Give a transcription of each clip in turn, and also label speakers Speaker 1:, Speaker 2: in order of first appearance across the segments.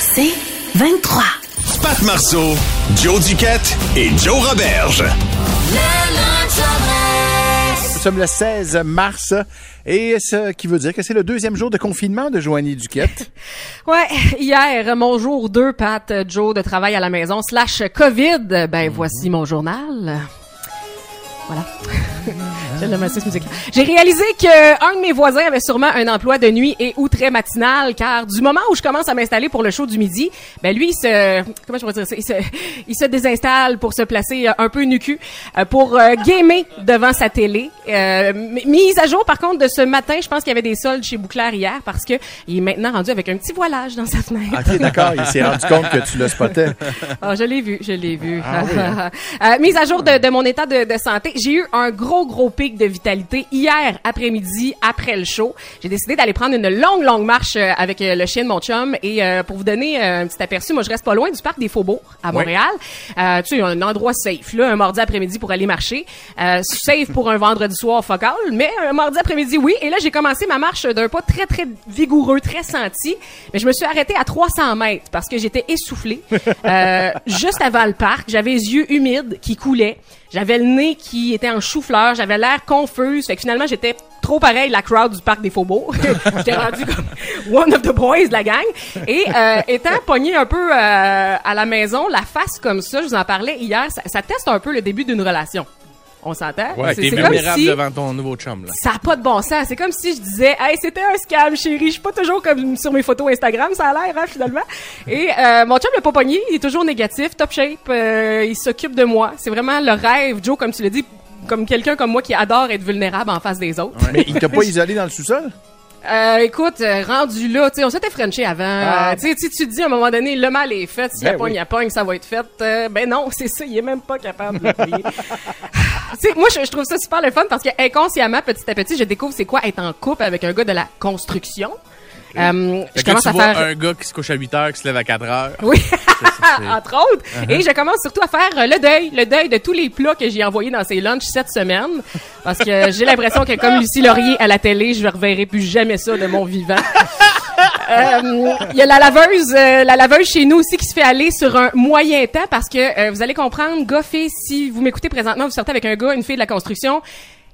Speaker 1: C'est 23.
Speaker 2: Pat Marceau, Joe Duquette et Joe Roberge.
Speaker 3: Nous sommes le 16 mars et ce qui veut dire que c'est le deuxième jour de confinement de Joanie Duquette.
Speaker 4: Ouais, hier, mon jour 2, Pat, Joe, de travail à la maison, slash COVID. Ben, voici mon journal. Voilà. J'ai réalisé que un de mes voisins avait sûrement un emploi de nuit et ou très matinal, car du moment où je commence à m'installer pour le show du midi, ben lui, il se, comment je pourrais dire ça, il se, il se désinstalle pour se placer euh, un peu nu cul, euh, pour euh, gamer devant sa télé. Euh, mise à jour, par contre, de ce matin, je pense qu'il y avait des soldes chez Bouclair hier, parce que il est maintenant rendu avec un petit voilage dans sa fenêtre.
Speaker 3: OK, d'accord, il s'est rendu compte que tu le spottais.
Speaker 4: Ah, je l'ai vu, je l'ai vu.
Speaker 3: Ah oui, hein?
Speaker 4: Euh, mise à jour de, de mon état de, de santé, j'ai eu un gros, gros pic de vitalité hier après-midi, après le show. J'ai décidé d'aller prendre une longue, longue marche euh, avec euh, le chien de mon chum. Et euh, pour vous donner un petit aperçu, moi, je reste pas loin du parc des Faubourgs à Montréal. Euh, tu sais, un endroit safe, là, un mardi après-midi pour aller marcher. Euh, safe pour un vendredi soir focal, mais un mardi après-midi, oui. Et là, j'ai commencé ma marche d'un pas très, très vigoureux, très senti. Mais je me suis arrêtée à 300 mètres parce que j'étais essoufflée. Juste avant le parc, j'avais les yeux humides qui coulaient. J'avais le nez qui était en chou-fleur, j'avais l'air confuse. Fait que finalement, j'étais trop pareil la crowd du parc des Faubourgs. j'étais rendu comme one of the boys de la gang. Et euh, étant pogné un peu euh, à la maison, la face comme ça, je vous en parlais hier, ça, ça teste un peu le début d'une relation. On s'entend?
Speaker 5: Ouais,
Speaker 4: C'est-
Speaker 5: vulnérable
Speaker 4: si-
Speaker 5: devant ton nouveau chum, là.
Speaker 4: ça a pas de bon sens. C'est comme si je disais, hey, c'était un scam, chérie. Je suis pas toujours comme sur mes photos Instagram, ça a l'air, hein, finalement. Et euh, mon chum l'a pas pogné. Il est toujours négatif, top shape. euh, il s'occupe de moi. C'est vraiment le rêve, Joe, comme tu l'as dit, comme quelqu'un comme moi qui adore être vulnérable en face des autres.
Speaker 3: Mais il t'a pas isolé dans le sous-sol?
Speaker 4: Euh, écoute, euh, rendu là, tu sais, on s'était frenché avant.
Speaker 3: Ah.
Speaker 4: Euh, tu sais, tu tu te dis à un moment donné, le mal est fait. Si
Speaker 3: Ben
Speaker 4: la pogne,
Speaker 3: oui.
Speaker 4: la pogne, ça va être fait. Euh, ben non, c'est ça, il est même pas capable de moi, je, je trouve ça super le fun parce que inconsciemment, petit à petit, je découvre c'est quoi être en couple avec un gars de la construction. Euh,
Speaker 5: Fait
Speaker 4: je commence
Speaker 5: tu
Speaker 4: à
Speaker 5: vois
Speaker 4: faire.
Speaker 5: un gars qui se couche à 8 heures, qui se lève à 4 heures.
Speaker 4: Oui, entre autres. Et je commence surtout à faire euh, le deuil, le deuil de tous les plats que j'ai envoyés dans ces lunchs cette semaine. Parce que j'ai l'impression que comme Lucie Laurier à la télé, je ne reverrai plus jamais ça de mon vivant. Euh, Il y a la laveuse, euh, la laveuse chez nous aussi qui se fait aller sur un moyen temps parce que euh, vous allez comprendre, gars, filles, si vous m'écoutez présentement, vous sortez avec un gars, une fille de la construction,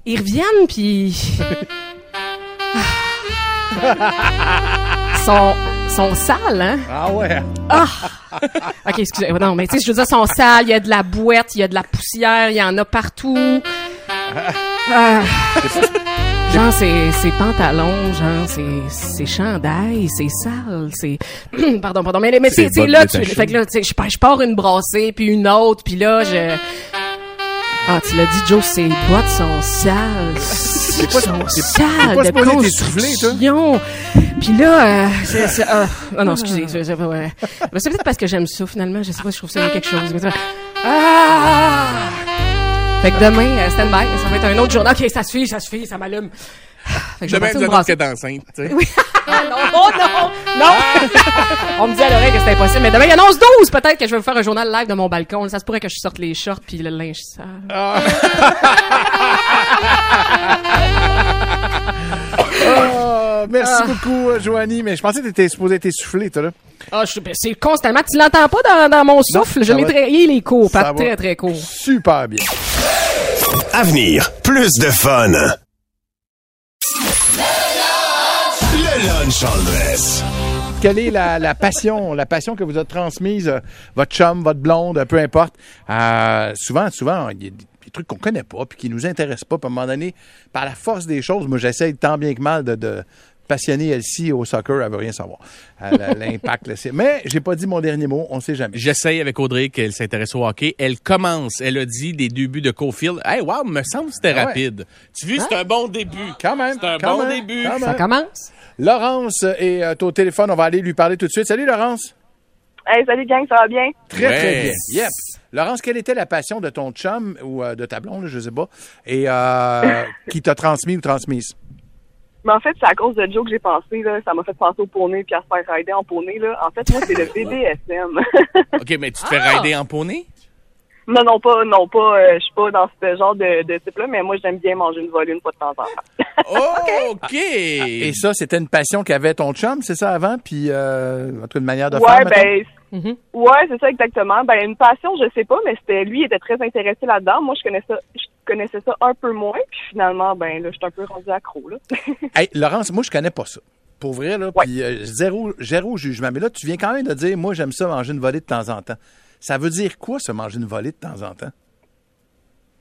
Speaker 4: ils reviennent puis sont sont sales, hein?
Speaker 3: Ah ouais.
Speaker 4: OK, excusez. Non, mais tu sais, je veux dire, sont sales, il y a de la boîte, il y a de la poussière, il y en a partout. Ah. Genre, c'est c'est pantalons, genre, c'est c'est chandail, c'est sale, c'est... pardon, pardon, mais, mais
Speaker 3: C'est
Speaker 4: là, tu, fait que là, tu sais, je, pars- je pars une brassée, puis une autre, puis là, je... Ah, tu l'as dit, Joe, ces bottes sont sales. C'est
Speaker 3: pas-
Speaker 4: sont
Speaker 3: c'est-
Speaker 4: sales de construction. Puis là, euh, c'est... c'est- ah, ah non, excusez, c'est c'est- ouais. Mais c'est peut-être parce que j'aime ça, finalement. Je sais pas, je trouve ça quelque chose. Ça- Ah! Fait que demain, euh, stand-by, ça va être un autre journal. OK, ça suffit, ça suffit, ça m'allume. Fait que je vais
Speaker 5: Demain, nous annonce
Speaker 4: brassée.
Speaker 5: qu'elle est enceinte, tu sais.
Speaker 4: Oui. Ah non, oh non, non! On me dit à l'oreille que c'est impossible, mais demain, il annonce 12! Peut-être que je vais vous faire un journal live de mon balcon. Ça se pourrait que je sorte les shorts puis le linge sale.
Speaker 3: Ah, merci beaucoup, euh, Joanie. Mais je pensais que t'étais supposé être essoufflé, toi, là.
Speaker 4: Ah, je- ben, c'est constamment. Tu l'entends pas dans, dans mon souffle? je
Speaker 3: ça
Speaker 4: l'ai très, il est court,
Speaker 3: Ça
Speaker 4: pas
Speaker 3: va.
Speaker 4: très, très court.
Speaker 3: Super bien.
Speaker 2: Avenir, plus de fun. Le lunch en dress.
Speaker 3: Quelle est la, la passion, la passion que vous a transmise euh, votre chum, votre blonde, peu importe? Euh, souvent, souvent, il y a des, trucs qu'on connaît pas puis qui nous intéressent pas. À un moment donné, par la force des choses, moi, j'essaie tant bien que mal de passionner Elsie au soccer. Elle veut rien savoir. A L'impact, là, c'est- mais j'ai pas dit mon dernier mot. On sait jamais.
Speaker 5: J'essaye avec Audrey qu'elle s'intéresse au hockey. Elle commence, elle a dit des débuts de Cofield. Hey, wow, me semble que c'était
Speaker 3: Ah ouais.
Speaker 5: rapide. Tu vois, c'est un bon début.
Speaker 3: Quand même.
Speaker 5: C'est un
Speaker 3: quand
Speaker 5: bon
Speaker 3: même,
Speaker 5: début.
Speaker 3: quand
Speaker 4: Ça commence?
Speaker 3: Laurence est euh, au téléphone. On va aller lui parler tout de suite. Salut, Laurence.
Speaker 6: Hey, salut gang, ça va bien?
Speaker 3: Très,
Speaker 5: Ouais.
Speaker 3: très bien. Yep. Laurence, quelle était la passion de ton chum ou euh, de ta blonde, là, je sais pas, et euh, qui t'a transmis ou transmise?
Speaker 6: Mais en fait, c'est à cause de Joe que j'ai pensé, là. Ça m'a fait penser au poney puis à se faire rider en poney, là. En fait, moi, c'est le BDSM.
Speaker 5: OK, mais tu te fais
Speaker 4: Ah!
Speaker 5: rider en poney?
Speaker 6: non, non, pas, non, pas, euh, je suis pas dans ce genre de, de type-là, mais moi, j'aime bien manger une volée une fois de temps en temps.
Speaker 5: Oh, OK.
Speaker 3: Et ça, c'était une passion qu'avait ton chum, c'est ça, avant? Puis, euh, en tout cas, une manière de
Speaker 6: ouais,
Speaker 3: faire,
Speaker 6: ben,
Speaker 4: Mhm.
Speaker 6: ouais, c'est ça exactement. Ben, une passion, je sais pas, mais c'était, lui, il était très intéressé là-dedans. Moi, je connaissais ça, je connaissais ça un peu moins, puis finalement, ben, là, je suis un peu rendu accro, là.
Speaker 3: Hey, Laurence, moi, je connais pas ça. Pour vrai, là,
Speaker 6: Ouais.
Speaker 3: puis euh, zéro, zéro jugement. Mais là, tu viens quand même de dire, moi, j'aime ça manger une volée de temps en temps. Ça veut dire quoi, ça, manger une volée de temps en temps?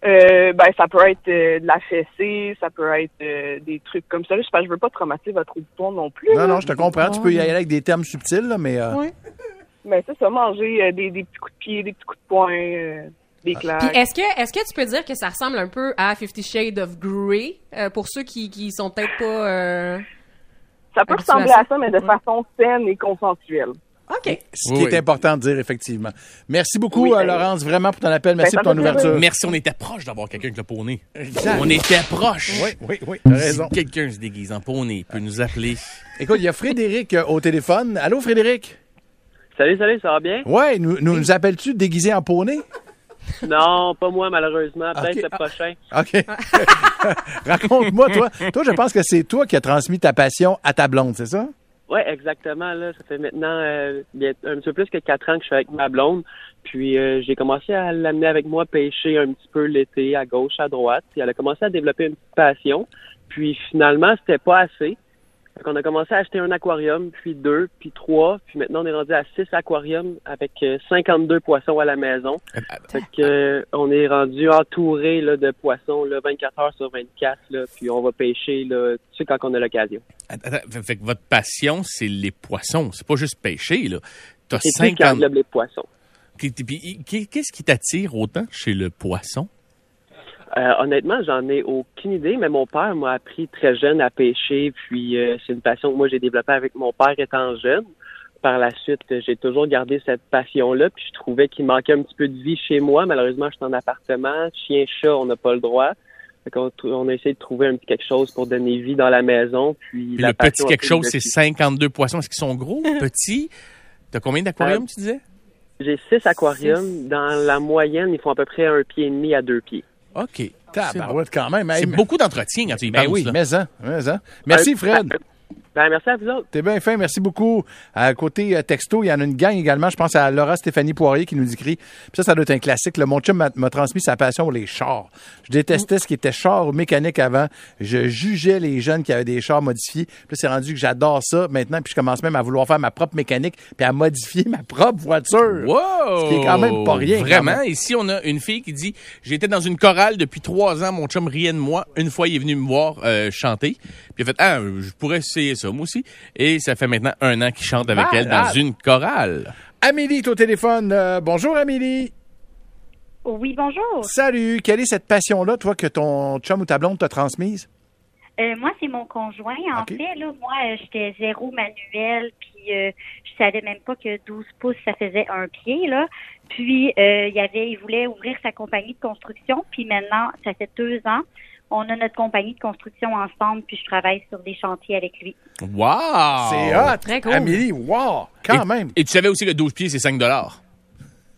Speaker 6: Euh, ben, ça peut être euh, de la fessée, ça peut être euh, des trucs comme ça. Je, sais pas, je veux pas traumatiser votre auditoire non plus.
Speaker 3: Non,
Speaker 6: là.
Speaker 3: non, je te comprends. Tu peux y aller avec des termes subtils, là, mais... euh,
Speaker 6: Mais c'est ça, manger euh, des, des petits coups de pied, des petits coups de poing,
Speaker 4: Puis est-ce que est-ce que tu peux dire que ça ressemble un peu à Fifty Shades of Grey euh, pour ceux qui qui sont peut-être pas euh,
Speaker 6: ça peut ressembler à ça, mais de façon saine et consensuelle.
Speaker 4: OK.
Speaker 3: Ce
Speaker 5: Oui,
Speaker 3: qui
Speaker 5: oui.
Speaker 3: est important de dire, effectivement. Merci beaucoup,
Speaker 6: Oui,
Speaker 3: euh,
Speaker 6: ben-
Speaker 3: Laurence, vraiment, pour ton appel. Merci
Speaker 6: Ben,
Speaker 3: pour ton ouverture.
Speaker 5: Merci, on était proche d'avoir quelqu'un avec le poney.
Speaker 3: Exact.
Speaker 5: On était proche.
Speaker 3: Oui, oui, oui, t'as raison.
Speaker 5: Si quelqu'un se déguise en poney, peut nous appeler.
Speaker 3: Écoute, il y a Frédéric au téléphone. Allô, Frédéric?
Speaker 7: Salut, salut, ça va bien?
Speaker 3: Ouais, nous, nous, nous appelles-tu déguisé en poney?
Speaker 7: Non, pas moi, malheureusement. Peut-être le prochain.
Speaker 3: OK. Raconte-moi, toi. Toi, je pense que c'est toi qui as transmis ta passion à ta blonde, c'est ça?
Speaker 7: Oui, exactement. Là, ça fait maintenant euh, un petit peu plus que quatre ans que je suis avec ma blonde. Puis euh, j'ai commencé à l'amener avec moi pêcher un petit peu l'été, à gauche, à droite. Puis elle a commencé à développer une petite passion. Puis finalement, c'était pas assez. Fait qu'on a commencé à acheter un aquarium, puis deux, puis trois. Puis maintenant, on est rendu à six aquariums avec euh, 52 poissons à la maison. Fait que, euh, on est rendu entouré là, de poissons là, 24 heures sur 24. Là, puis on va pêcher là, tu sais, quand on a l'occasion.
Speaker 5: Fait, fait que votre passion, c'est les poissons. C'est pas juste pêcher,
Speaker 7: tout qui
Speaker 5: 50...
Speaker 7: englobe les poissons.
Speaker 5: Qu'est-ce qui t'attire autant chez le poisson?
Speaker 7: Euh, honnêtement, j'en ai aucune idée, mais mon père m'a appris très jeune à pêcher, puis euh, c'est une passion que moi j'ai développée avec mon père étant jeune. Par la suite, j'ai toujours gardé cette passion-là, puis je trouvais qu'il manquait un petit peu de vie chez moi. Malheureusement, je suis en appartement, chien, chat, on n'a pas le droit. Trou- on a essayé de trouver un petit quelque chose pour donner vie dans la maison, puis,
Speaker 5: Puis
Speaker 7: la
Speaker 5: le petit quelque chose, c'est
Speaker 7: dessus.
Speaker 5: 52 poissons. Est-ce qu'ils sont gros, petits? T'as combien d'aquariums,
Speaker 7: Euh,
Speaker 5: tu disais?
Speaker 7: J'ai six aquariums. Dans la moyenne, ils font à peu près un pied et demi à deux pieds.
Speaker 5: OK.
Speaker 3: Tabarouette, quand même. Hey,
Speaker 5: c'est
Speaker 3: mais-
Speaker 5: beaucoup d'entretien quand tu y
Speaker 3: Ben
Speaker 5: penses,
Speaker 3: oui,
Speaker 5: là.
Speaker 3: mais ça, mais ça. Merci, Fred.
Speaker 7: Ben, merci à vous autres.
Speaker 3: T'es bien fin, merci beaucoup. À côté euh, texto, il y en a une gang également. Je pense à Laura Stéphanie Poirier qui nous écrit. Puis ça, ça doit être un classique. Le mon chum m'a transmis sa passion pour les chars. Je détestais ce qui était char ou mécanique avant. Je jugeais les jeunes qui avaient des chars modifiés. Puis là, c'est rendu que j'adore ça maintenant. Puis je commence même à vouloir faire ma propre mécanique puis à modifier ma propre voiture.
Speaker 5: Wow!
Speaker 3: Ce qui est quand même pas rien,
Speaker 5: Vraiment? Ici, on a une fille qui dit J'étais dans une chorale depuis trois ans, mon chum riait de moi. Une fois, il est venu me voir euh, chanter. Puis il a fait Ah, je pourrais essayer ça, moi aussi. Et ça fait maintenant un an qu'il chante avec elle dans une chorale.
Speaker 3: Amélie est au téléphone. Euh, bonjour, Amélie.
Speaker 8: Oui, bonjour.
Speaker 3: Salut. Quelle est cette passion-là, toi, que ton chum ou ta blonde t'a transmise?
Speaker 8: Euh, moi, c'est mon conjoint. En fait, là, moi, euh, j'étais zéro manuel, puis euh, je savais même pas que 12 pouces, ça faisait un pied, là. Puis, euh, il y avait, il voulait ouvrir sa compagnie de construction, puis maintenant, ça fait deux ans, on a notre compagnie de construction ensemble, puis je travaille sur des chantiers avec lui.
Speaker 5: Wow!
Speaker 3: C'est hot.
Speaker 4: Très cool.
Speaker 3: Amélie, wow. Quand
Speaker 5: et,
Speaker 3: même.
Speaker 5: Et tu savais aussi que 12 pieds, c'est 5 dollars.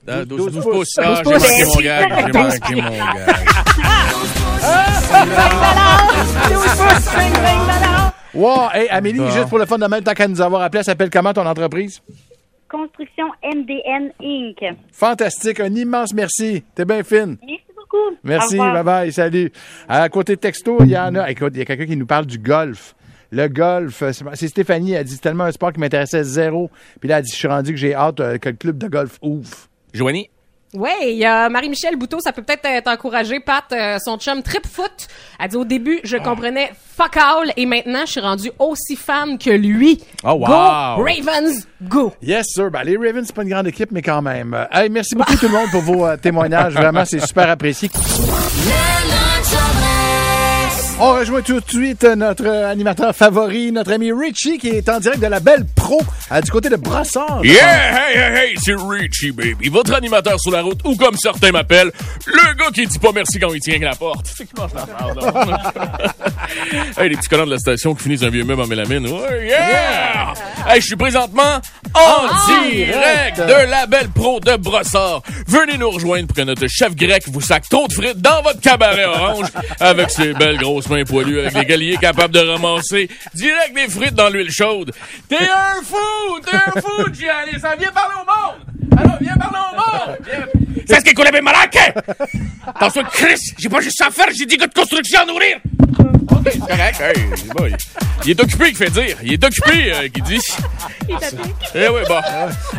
Speaker 5: 12,
Speaker 3: 12
Speaker 5: 12
Speaker 3: pouces.
Speaker 5: pouces. Ah,
Speaker 4: 12
Speaker 5: j'ai
Speaker 4: pouces.
Speaker 5: manqué mon gag. J'ai manqué mon gag.
Speaker 3: Wow. Hey, Amélie,
Speaker 5: Bon.
Speaker 3: juste pour le fun de même, tant qu'à nous avoir appelé, elle s'appelle comment ton entreprise?
Speaker 8: Construction MDN Inc.
Speaker 3: Fantastique. Un immense merci. T'es bien fine.
Speaker 8: Merci beaucoup.
Speaker 3: Merci. Bye bye. Salut. À côté de texto, il y en a. Écoute, il y a quelqu'un qui nous parle du golf. Le golf, euh, c'est Stéphanie, elle a dit c'est tellement un sport qui m'intéressait zéro. Puis là, elle dit je suis rendu que j'ai hâte euh, que le club de golf ouvre.
Speaker 5: Joanie?
Speaker 4: Oui, il y a Marie-Michel Bouteau, ça peut peut-être t'encourager, Pat, euh, son chum Trip Foot. Elle dit au début, je comprenais fuck all et maintenant, je suis rendu aussi fan que lui.
Speaker 5: Oh, wow.
Speaker 4: Go Ravens, go!
Speaker 3: Yes, sir. Ben, les Ravens, c'est pas une grande équipe, mais quand même. Euh, hey, merci beaucoup tout le monde pour vos euh, témoignages. Vraiment, c'est super apprécié. On rejoint tout de suite notre animateur favori, notre ami Richie, qui est en direct de la Belle Pro, euh, du côté de pense.
Speaker 9: Yeah, hey, hey, hey, c'est Richie, baby. Votre animateur sur la route, ou comme certains m'appellent, le gars qui dit pas merci quand il tient la porte. C'est qui mange la merde, hey, les petits connards de la station qui finissent un vieux meuble en mélamine. Ouais, yeah! Hey, je suis présentement en,
Speaker 3: En
Speaker 9: direct
Speaker 3: direct.
Speaker 9: de la Belle Pro de Brossard. Venez nous rejoindre pour que notre chef grec vous sac trop de frites dans votre cabaret orange avec ses belles grosses mains poilues avec lesquelles il est capable de ramasser direct des frites dans l'huile chaude. T'es un fou! T'es un fou, Gianni! Ça vient parler au monde! Alors, viens parler au monde! C'est ce qu'il connaît malade! Attention, Chris! J'ai pas juste ça à faire, j'ai dit que de construction à nourrir! C'est correct. Hey. Il est occupé, qui fait dire. Il est occupé, euh, qui dit. Eh oui, bon.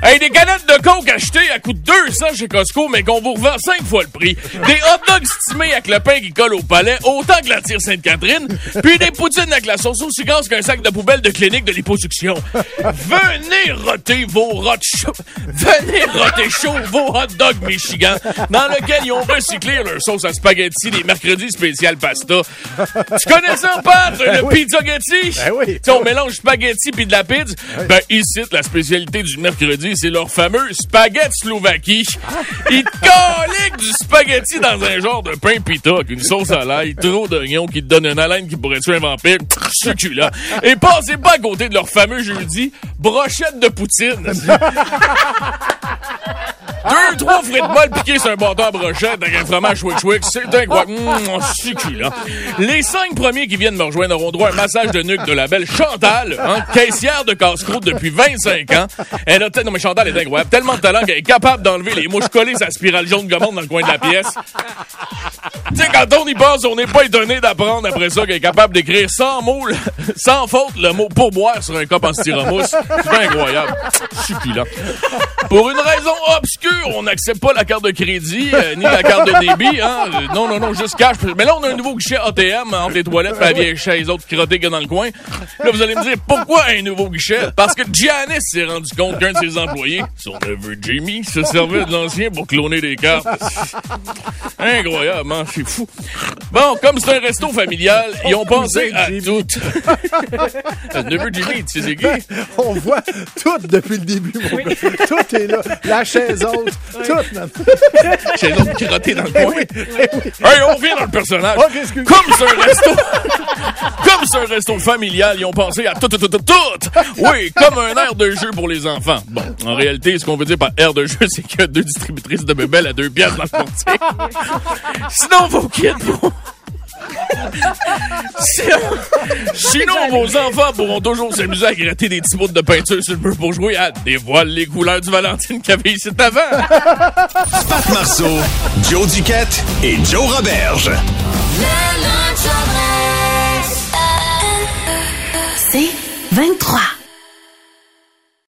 Speaker 9: Hey, des canettes de coke achetées à coût de 200 chez Costco, mais qu'on vous revend 5 fois le prix. Des hot dogs stimés avec le pain qui colle au palais, autant que la tire Sainte-Catherine. Puis des poutines avec la sauce aussi grosse qu'un sac de poubelle de clinique de liposuction. Venez roter vos. Venez roter chaud vos hot dogs Michigan, dans lequel ils ont recyclé leur sauce à spaghetti des mercredis spécial pasta. Tu connais ça, Pat? Le
Speaker 3: oui.
Speaker 9: pizzagetti?
Speaker 3: Ben oui.
Speaker 9: On mélange spaghetti puis de la pizza. Ben, ici, la spécialité du mercredi, c'est leur fameux spaghetti Slovaquie. Ils te caliquent du spaghetti dans un genre de pain pita avec une sauce à l'ail, trop d'oignons qui te donnent une haleine qui pourrait tuer un vampire. Succulent. Et passez pas à côté de leur fameux jeudi, brochette de poutine. Deux, trois frites molles piquées sur un bâton à brochette avec un fromage Twix. C'est incroyable. Mmh, succulent. Les cinq premiers qui viennent me rejoindre auront droit à un massage de nuque de la belle Chantal, hein, caissière de casse-croûte depuis 25 ans. Elle a tel- non mais Chantal est incroyable. Tellement de talent qu'elle est capable d'enlever les mouches collées sa spirale jaune gommande dans le coin de la pièce. Tu sais, quand on y pense, on n'est pas étonné d'apprendre après ça qu'elle est capable d'écrire sans mots, sans faute, le mot pourboire sur un cop en styromousse. C'est incroyable. Succulent. Pour une raison obscure, on n'accepte pas la carte de crédit, euh, ni la carte de débit, hein. Euh, non, non, non, juste cash. Mais là, on a un nouveau guichet ATM entre les toilettes et la vieille chaise autres crottées qu'il y a dans le coin. Là, vous allez me dire, pourquoi un nouveau guichet? Parce que Giannis s'est rendu compte qu'un de ses employés, son neveu Jimmy, se servait de l'ancien pour cloner des cartes. Incroyable, hein? C'est fou. Bon, comme c'est un resto familial, ils ont pensé à tout. Le neveu Jimmy, tu sais c'est?
Speaker 3: On voit tout depuis le début, mon gars. Tout est là. La chaise haute, tout. man.
Speaker 9: Chez l'autre crotté dans le coin.
Speaker 3: oui, eh oui.
Speaker 9: Hey, on revient dans le personnage. Comme c'est un resto. comme c'est un resto familial, ils ont pensé à tout, tout, tout, tout, tout. Oui, comme un air de jeu pour les enfants. Bon, en réalité, ce qu'on veut dire par air de jeu, c'est qu'il y a deux distributrices de bébelles à deux pièces dans le quartier. Sinon, vos kids vont... Sinon, vos enfants pourront toujours s'amuser à gratter des petits bouts de peinture sur le mur pour jouer à dévoile les couleurs du Valentine qu'il y avait ici avant.
Speaker 2: Pat Marceau, Joe Duquette et Joe Roberge.
Speaker 1: C'est 23.